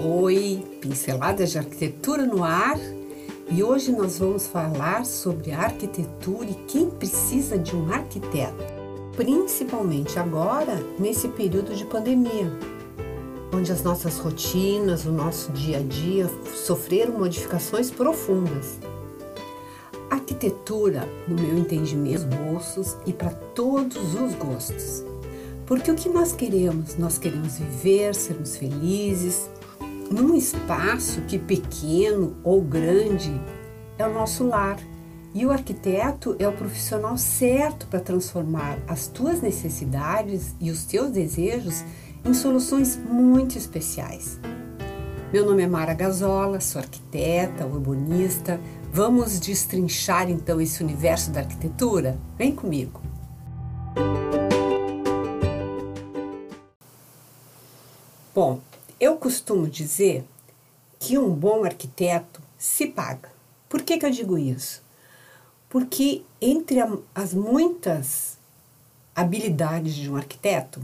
Oi, pinceladas de arquitetura no ar. E hoje nós vamos falar sobre arquitetura e quem precisa de um arquiteto, principalmente agora nesse período de pandemia, onde as nossas rotinas, o nosso dia a dia sofreram modificações profundas. Arquitetura, no meu entendimento, bolsos e para todos os gostos. Porque o que nós queremos? Nós queremos viver, sermos felizes, num espaço que pequeno ou grande é o nosso lar. E o arquiteto é o profissional certo para transformar as tuas necessidades e os teus desejos em soluções muito especiais. Meu nome é Mara Gazola, sou arquiteta, urbanista. Vamos destrinchar então esse universo da arquitetura? Vem comigo! Bom, eu costumo dizer que um bom arquiteto se paga. Por que, que eu digo isso? Porque entre as muitas habilidades de um arquiteto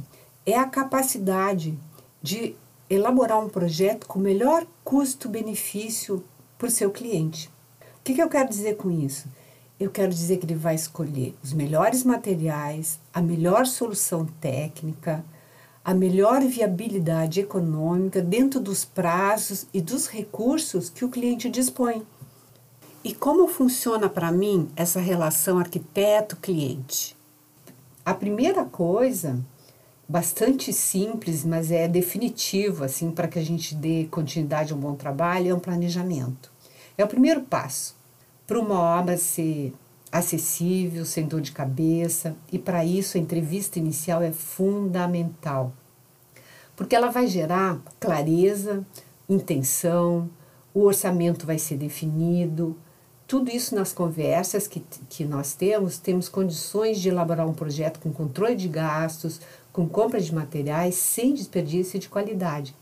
é a capacidade de elaborar um projeto com o melhor custo-benefício para o seu cliente. O que, que eu quero dizer com isso? Eu quero dizer que ele vai escolher os melhores materiais, a melhor solução técnica, a melhor viabilidade econômica dentro dos prazos e dos recursos que o cliente dispõe. E como funciona para mim essa relação arquiteto-cliente? A primeira coisa, bastante simples, mas é definitivo assim para que a gente dê continuidade a um bom trabalho, é um planejamento. É o primeiro passo para uma obra ser acessível, sem dor de cabeça, e para isso a entrevista inicial é fundamental, porque ela vai gerar clareza, intenção, o orçamento vai ser definido. Tudo isso nas conversas que, que nós temos, temos condições de elaborar um projeto com controle de gastos, com compra de materiais, sem desperdício de qualidade.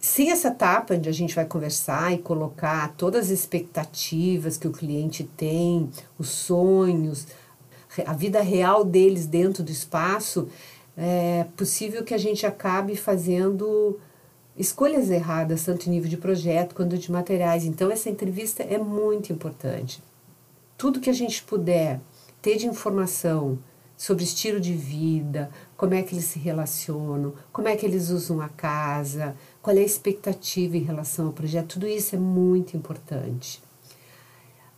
Sem essa etapa onde a gente vai conversar e colocar todas as expectativas que o cliente tem, os sonhos, a vida real deles dentro do espaço, é possível que a gente acabe fazendo escolhas erradas, tanto em nível de projeto quanto de materiais. Então, essa entrevista é muito importante. Tudo que a gente puder ter de informação sobre estilo de vida, como é que eles se relacionam, como é que eles usam a casa, qual é a expectativa em relação ao projeto, tudo isso é muito importante.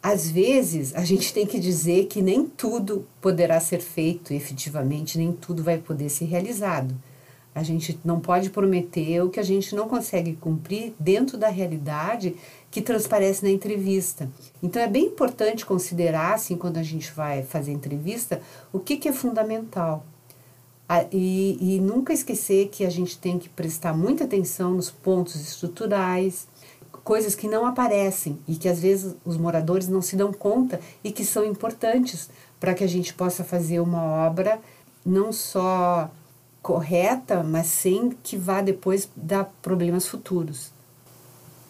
Às vezes, a gente tem que dizer que nem tudo poderá ser feito efetivamente, nem tudo vai poder ser realizado. A gente não pode prometer o que a gente não consegue cumprir dentro da realidade que transparece na entrevista. Então é bem importante considerar, assim, quando a gente vai fazer entrevista, o que, que é fundamental. E, e nunca esquecer que a gente tem que prestar muita atenção nos pontos estruturais, coisas que não aparecem e que às vezes os moradores não se dão conta e que são importantes para que a gente possa fazer uma obra não só correta, mas sem que vá depois dar problemas futuros.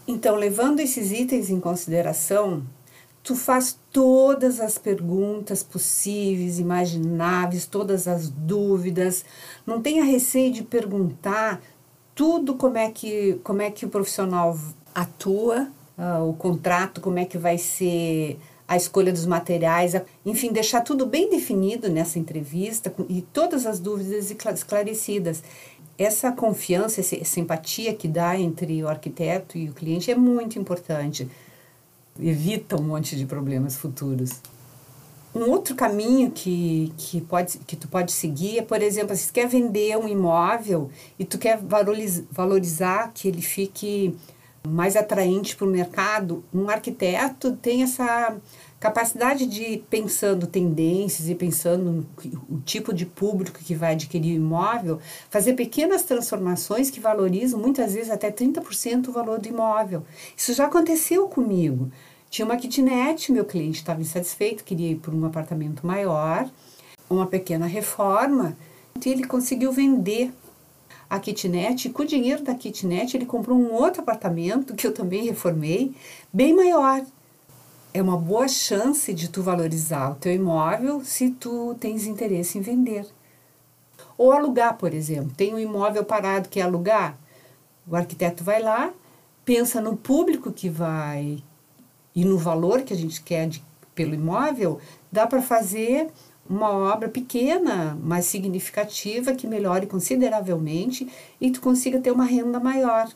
Então, levando esses itens em consideração, tu faz todas as perguntas possíveis, imagináveis, todas as dúvidas. Não tenha receio de perguntar tudo como é que, como é que o profissional atua, uh, o contrato, como é que vai ser a escolha dos materiais, enfim, deixar tudo bem definido nessa entrevista e todas as dúvidas esclarecidas. Essa confiança, essa empatia que dá entre o arquiteto e o cliente é muito importante evita um monte de problemas futuros. Um outro caminho que, que, pode, que tu pode seguir é, por exemplo, se tu quer vender um imóvel e tu quer valorizar, que ele fique mais atraente para o mercado, um arquiteto tem essa capacidade de, pensando tendências e pensando o tipo de público que vai adquirir o imóvel, fazer pequenas transformações que valorizam muitas vezes até 30% o valor do imóvel. Isso já aconteceu comigo. Tinha uma kitnet, meu cliente estava insatisfeito, queria ir por um apartamento maior, uma pequena reforma, e ele conseguiu vender a kitnet, e com o dinheiro da kitnet ele comprou um outro apartamento, que eu também reformei, bem maior. É uma boa chance de tu valorizar o teu imóvel se tu tens interesse em vender. Ou alugar, por exemplo. Tem um imóvel parado que é alugar? O arquiteto vai lá, pensa no público que vai e no valor que a gente quer de, pelo imóvel, dá para fazer uma obra pequena, mas significativa, que melhore consideravelmente e tu consiga ter uma renda maior.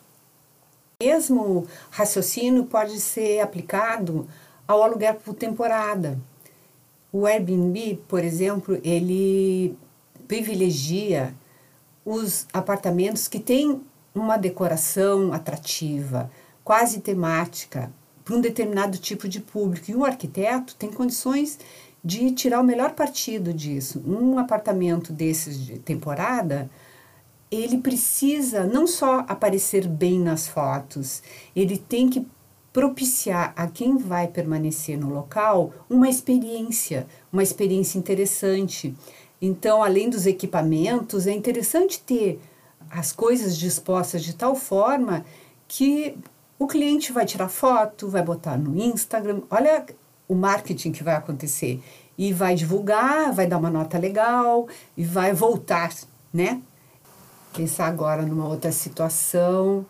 Mesmo raciocínio pode ser aplicado ao aluguel por temporada. O Airbnb, por exemplo, ele privilegia os apartamentos que têm uma decoração atrativa, quase temática, para um determinado tipo de público. E o arquiteto tem condições de tirar o melhor partido disso. Um apartamento desses de temporada, ele precisa não só aparecer bem nas fotos, ele tem que propiciar a quem vai permanecer no local uma experiência, uma experiência interessante. Então, além dos equipamentos, é interessante ter as coisas dispostas de tal forma que o cliente vai tirar foto, vai botar no Instagram. Olha o marketing que vai acontecer. E vai divulgar, vai dar uma nota legal e vai voltar, né? Pensar agora numa outra situação.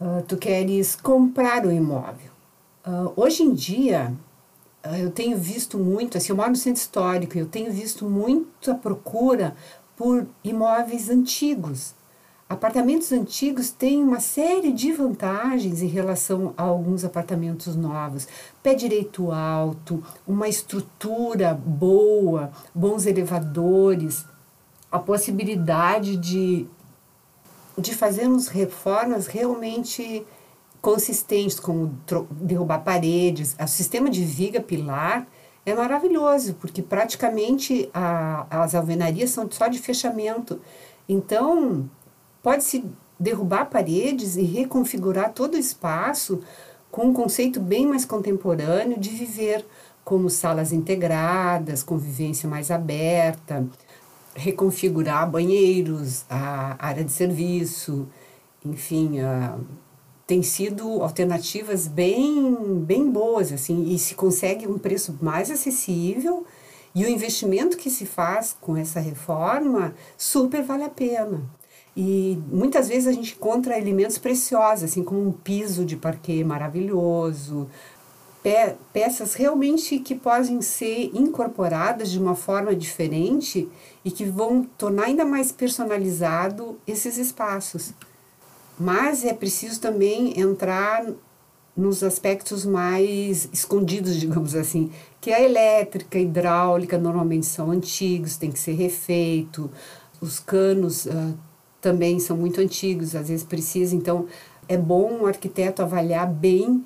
Uh, tu queres comprar o imóvel. Uh, hoje em dia, uh, eu tenho visto muito, assim, eu moro no centro histórico, eu tenho visto muita procura por imóveis antigos. Apartamentos antigos têm uma série de vantagens em relação a alguns apartamentos novos. Pé direito alto, uma estrutura boa, bons elevadores, a possibilidade de, de fazermos reformas realmente consistentes, como derrubar paredes. O sistema de viga pilar é maravilhoso, porque praticamente a, as alvenarias são só de fechamento. Então, Pode-se derrubar paredes e reconfigurar todo o espaço com um conceito bem mais contemporâneo de viver, como salas integradas, convivência mais aberta, reconfigurar banheiros, a área de serviço, enfim, tem sido alternativas bem, bem boas, assim, e se consegue um preço mais acessível e o investimento que se faz com essa reforma super vale a pena. E muitas vezes a gente encontra elementos preciosos, assim como um piso de parquet maravilhoso, pe peças realmente que podem ser incorporadas de uma forma diferente e que vão tornar ainda mais personalizado esses espaços. Mas é preciso também entrar nos aspectos mais escondidos, digamos assim, que a elétrica, a hidráulica normalmente são antigos, tem que ser refeito, os canos uh, também são muito antigos, às vezes precisa, então é bom o arquiteto avaliar bem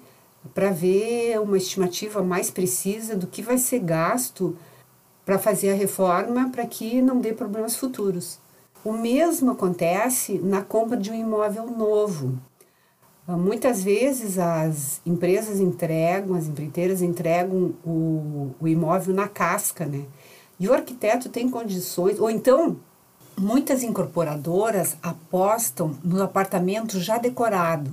para ver uma estimativa mais precisa do que vai ser gasto para fazer a reforma para que não dê problemas futuros. O mesmo acontece na compra de um imóvel novo. Muitas vezes as empresas entregam, as empreiteiras entregam o, o imóvel na casca, né? E o arquiteto tem condições, ou então Muitas incorporadoras apostam no apartamento já decorado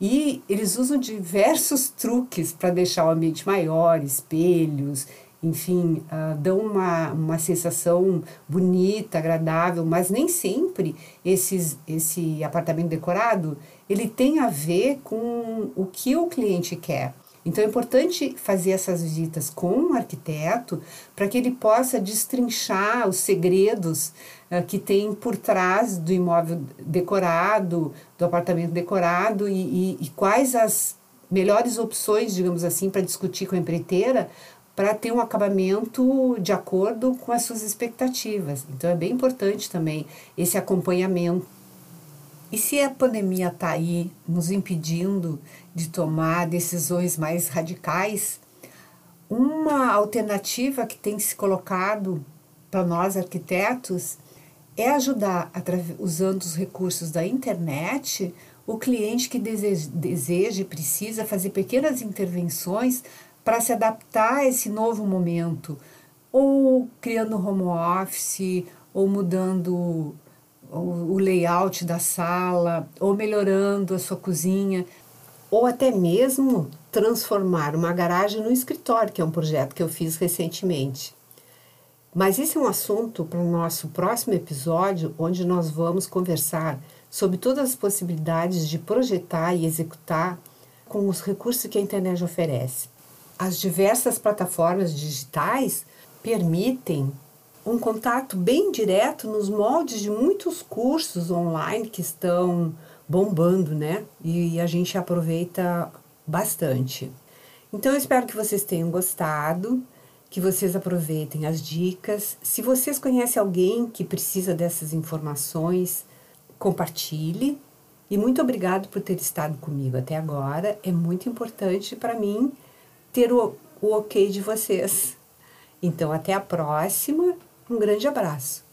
e eles usam diversos truques para deixar o ambiente maior, espelhos, enfim, uh, dão uma, uma sensação bonita, agradável, mas nem sempre esses, esse apartamento decorado ele tem a ver com o que o cliente quer. Então é importante fazer essas visitas com um arquiteto para que ele possa destrinchar os segredos uh, que tem por trás do imóvel decorado, do apartamento decorado e, e, e quais as melhores opções, digamos assim, para discutir com a empreiteira para ter um acabamento de acordo com as suas expectativas. Então é bem importante também esse acompanhamento. E se a pandemia está aí nos impedindo de tomar decisões mais radicais, uma alternativa que tem se colocado para nós arquitetos é ajudar, usando os recursos da internet, o cliente que deseja, e precisa fazer pequenas intervenções para se adaptar a esse novo momento, ou criando home office, ou mudando o layout da sala, ou melhorando a sua cozinha, ou até mesmo transformar uma garagem no escritório, que é um projeto que eu fiz recentemente. Mas esse é um assunto para o nosso próximo episódio, onde nós vamos conversar sobre todas as possibilidades de projetar e executar com os recursos que a internet oferece. As diversas plataformas digitais permitem um contato bem direto nos moldes de muitos cursos online que estão bombando, né? E a gente aproveita bastante. Então eu espero que vocês tenham gostado, que vocês aproveitem as dicas. Se vocês conhecem alguém que precisa dessas informações, compartilhe. E muito obrigado por ter estado comigo até agora. É muito importante para mim ter o, o ok de vocês. Então, até a próxima. Um grande abraço.